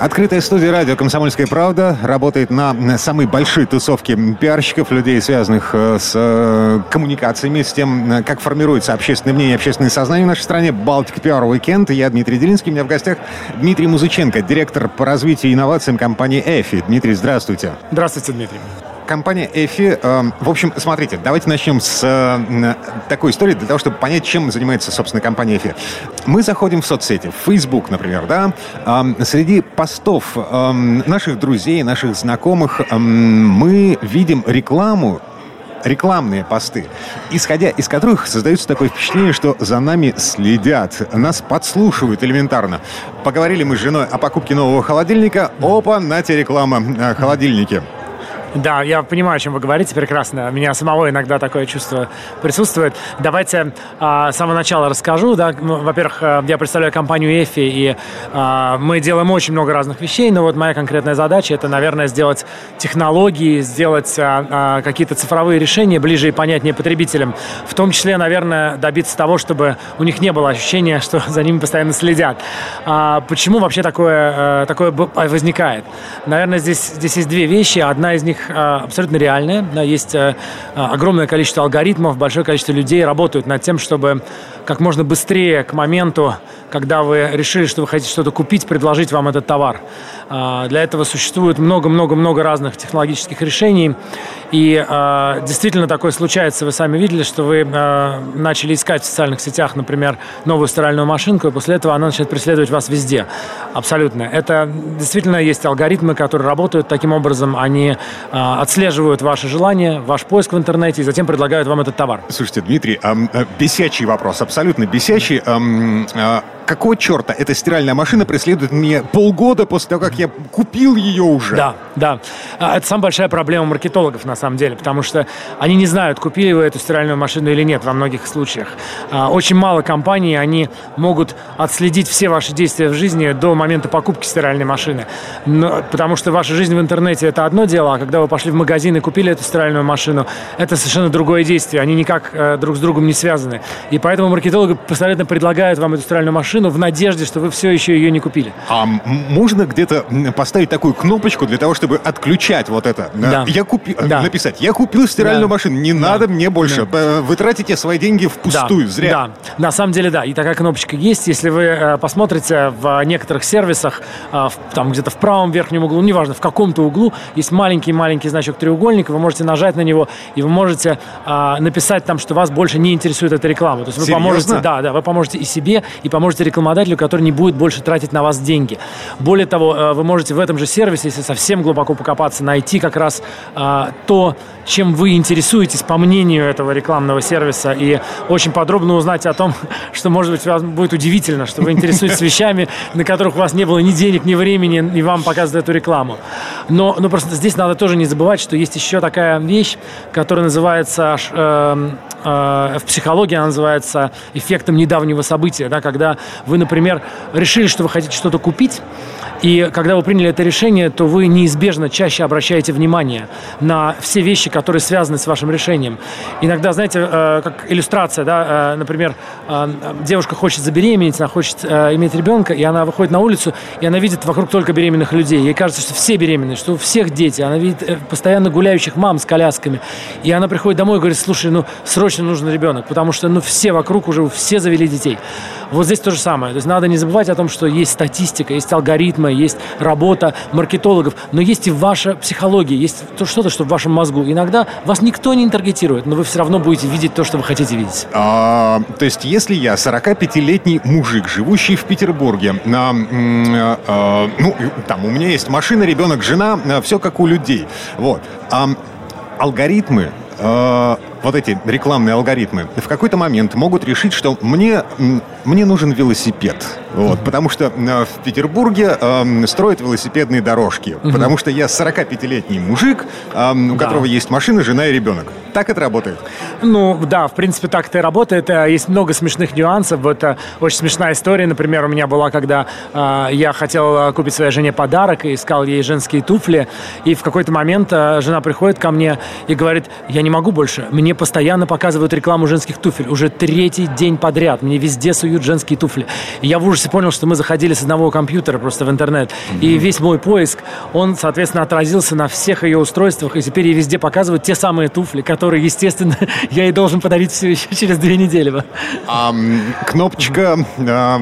Открытая студия радио «Комсомольская правда» работает на самой большой тусовке пиарщиков, людей, связанных э, с э, коммуникациями, с тем, э, как формируется общественное мнение, общественное сознание в нашей стране. «Балтик Пиар Уикенд». Я Дмитрий Делинский. У меня в гостях Дмитрий Музыченко, директор по развитию и инновациям компании «Эфи». Дмитрий, здравствуйте. Здравствуйте, Дмитрий компания Эфи. Э, в общем, смотрите, давайте начнем с э, такой истории для того, чтобы понять, чем занимается, собственно, компания Эфи. Мы заходим в соцсети, в Facebook, например, да, э, среди постов э, наших друзей, наших знакомых э, мы видим рекламу рекламные посты, исходя из которых создается такое впечатление, что за нами следят, нас подслушивают элементарно. Поговорили мы с женой о покупке нового холодильника. Опа, на те реклама о холодильнике. Да, я понимаю, о чем вы говорите прекрасно. У меня самого иногда такое чувство присутствует. Давайте а, с самого начала расскажу. Да. Ну, во-первых, а, я представляю компанию EFI, и а, мы делаем очень много разных вещей, но вот моя конкретная задача это, наверное, сделать технологии, сделать а, а, какие-то цифровые решения ближе и понятнее потребителям. В том числе, наверное, добиться того, чтобы у них не было ощущения, что за ними постоянно следят. А, почему вообще такое, а, такое возникает? Наверное, здесь, здесь есть две вещи. Одна из них них а, абсолютно реальные. Есть а, а, огромное количество алгоритмов, большое количество людей работают над тем, чтобы как можно быстрее к моменту, когда вы решили, что вы хотите что-то купить, предложить вам этот товар. Для этого существует много-много-много разных технологических решений. И действительно такое случается. Вы сами видели, что вы начали искать в социальных сетях, например, новую стиральную машинку, и после этого она начинает преследовать вас везде. Абсолютно. Это действительно есть алгоритмы, которые работают таким образом. Они а, отслеживают ваши желания, ваш поиск в интернете и затем предлагают вам этот товар. Слушайте, Дмитрий, а, бесячий вопрос, абсолютно бесячий. А, а, какого черта эта стиральная машина преследует меня полгода после того, как я купил ее уже? Да, да. А, это самая большая проблема маркетологов, на самом деле, потому что они не знают, купили вы эту стиральную машину или нет во многих случаях. А, очень мало компаний, они могут отследить все ваши действия в жизни до момента покупки стиральной машины. Но, потому что ваша жизнь в интернете – это одно дело, а когда вы пошли в магазин и купили эту стиральную машину, это совершенно другое действие. Они никак э, друг с другом не связаны. И поэтому маркетологи постоянно предлагают вам эту стиральную машину, машину в надежде, что вы все еще ее не купили. А можно где-то поставить такую кнопочку для того, чтобы отключать вот это? Да. Я купи... да. Написать, я купил стиральную да. машину, не да. надо мне больше. Да. Вы тратите свои деньги впустую, да. зря. Да, на самом деле да. И такая кнопочка есть. Если вы э, посмотрите в некоторых сервисах, э, там где-то в правом верхнем углу, неважно, в каком-то углу, есть маленький-маленький значок треугольника, вы можете нажать на него, и вы можете э, написать там, что вас больше не интересует эта реклама. То есть вы Серьезно? поможете, да, да, вы поможете и себе, и поможете рекламодателю, который не будет больше тратить на вас деньги. Более того, э, вы можете в этом же сервисе, если совсем глубоко покопаться, найти как раз а, то, чем вы интересуетесь по мнению этого рекламного сервиса и очень подробно узнать о том, что, может быть, вам будет удивительно, что вы интересуетесь вещами, на которых у вас не было ни денег, ни времени, и вам показывают эту рекламу. Но, но просто здесь надо тоже не забывать, что есть еще такая вещь, которая называется э, э, в психологии она называется эффектом недавнего события, да, когда вы, например, решили, что вы хотите что-то купить, и когда вы приняли это решение, то вы неизбежно чаще обращаете внимание на все вещи, которые связаны с вашим решением. Иногда, знаете, э, как иллюстрация, да, э, например, э, девушка хочет забеременеть, она хочет иметь ребенка, и она выходит на улицу, и она видит вокруг только беременных людей. Ей кажется, что все беременные, что у всех дети. Она видит постоянно гуляющих мам с колясками. И она приходит домой и говорит, слушай, ну срочно нужен ребенок, потому что ну все вокруг уже, все завели детей. Вот здесь то же самое. То есть надо не забывать о том, что есть статистика, есть алгоритмы, есть работа маркетологов, но есть и ваша психология, есть то что-то, что в вашем мозгу. Иногда вас никто не таргетирует, но вы все равно будете видеть то, что вы хотите видеть. А, то есть если я 45-летний мужик, живущий в Петербурге, а, а, ну, там у меня есть машина, ребенок, жена, а, все как у людей. Вот. А, алгоритмы вот эти рекламные алгоритмы в какой-то момент могут решить, что мне, мне нужен велосипед. Вот, потому что э, в Петербурге э, строят велосипедные дорожки. Угу. Потому что я 45-летний мужик, э, у да. которого есть машина, жена и ребенок. Так это работает? Ну, да, в принципе, так это и работает. Э, есть много смешных нюансов. Вот э, очень смешная история, например, у меня была, когда э, я хотел купить своей жене подарок и искал ей женские туфли. И в какой-то момент э, жена приходит ко мне и говорит, я не могу больше. Мне постоянно показывают рекламу женских туфель. Уже третий день подряд. Мне везде суют женские туфли. И я в ужасе понял, что мы заходили с одного компьютера просто в интернет. Mm-hmm. И весь мой поиск, он, соответственно, отразился на всех ее устройствах. И теперь ей везде показывают те самые туфли, которые, естественно, я ей должен подарить все еще через две недели. А, кнопочка, а,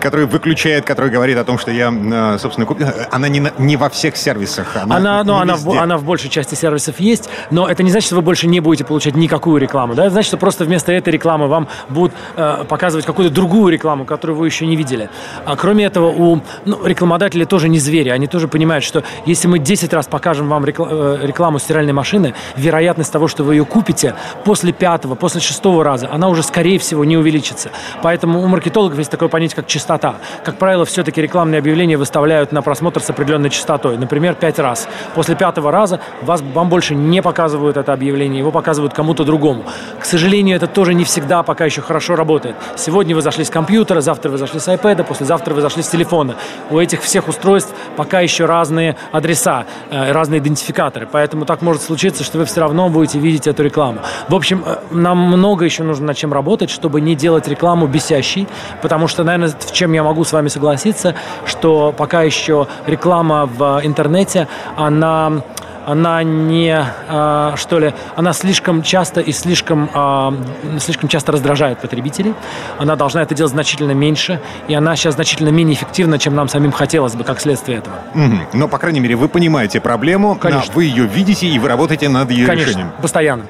которая выключает, которая говорит о том, что я, а, собственно, купил, она не, не во всех сервисах. Она, она, ну, она, в, она в большей части сервисов есть, но это не значит, что вы больше не будете получать никакую рекламу. Да? Это значит, что просто вместо этой рекламы вам будут э, показывать какую-то другую рекламу, которую вы еще не видели. А кроме этого, у ну, рекламодателей тоже не звери. Они тоже понимают, что если мы 10 раз покажем вам э, рекламу стиральной машины, вероятность того, что вы ее купите, после пятого, после шестого раза, она уже, скорее всего, не увеличится. Поэтому у маркетологов есть такое понятие, как частота. Как правило, все-таки рекламные объявления выставляют на просмотр с определенной частотой. Например, пять раз. После пятого раза вас, вам больше не показывают это объявление, его показывают кому-то другому. К сожалению, это тоже не всегда пока еще хорошо работает. Сегодня вы зашли с компьютера, завтра вы зашли с iPad, послезавтра вы зашли с телефона. У этих всех устройств пока еще разные адреса, э, разные идентификаторы. Поэтому так может случиться, что вы все равно будете видеть эту рекламу. В общем, э, нам много еще нужно над чем работать, чтобы не делать рекламу бесящей, потому что, наверное, в чем я могу с вами согласиться, что пока еще реклама в интернете, она она не, э, что ли, она слишком часто и слишком, э, слишком часто раздражает потребителей. Она должна это делать значительно меньше, и она сейчас значительно менее эффективна, чем нам самим хотелось бы, как следствие этого. Угу. Но, по крайней мере, вы понимаете проблему, Конечно. вы ее видите, и вы работаете над ее Конечно, решением. постоянно.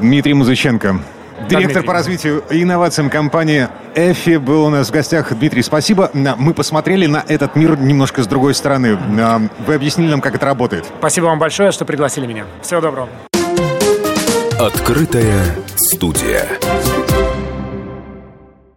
Дмитрий Музыченко. Директор по развитию и инновациям компании Эфи был у нас в гостях. Дмитрий, спасибо. Мы посмотрели на этот мир немножко с другой стороны. А, вы объяснили нам, как это работает. Спасибо вам большое, что пригласили меня. Всего доброго. Открытая студия.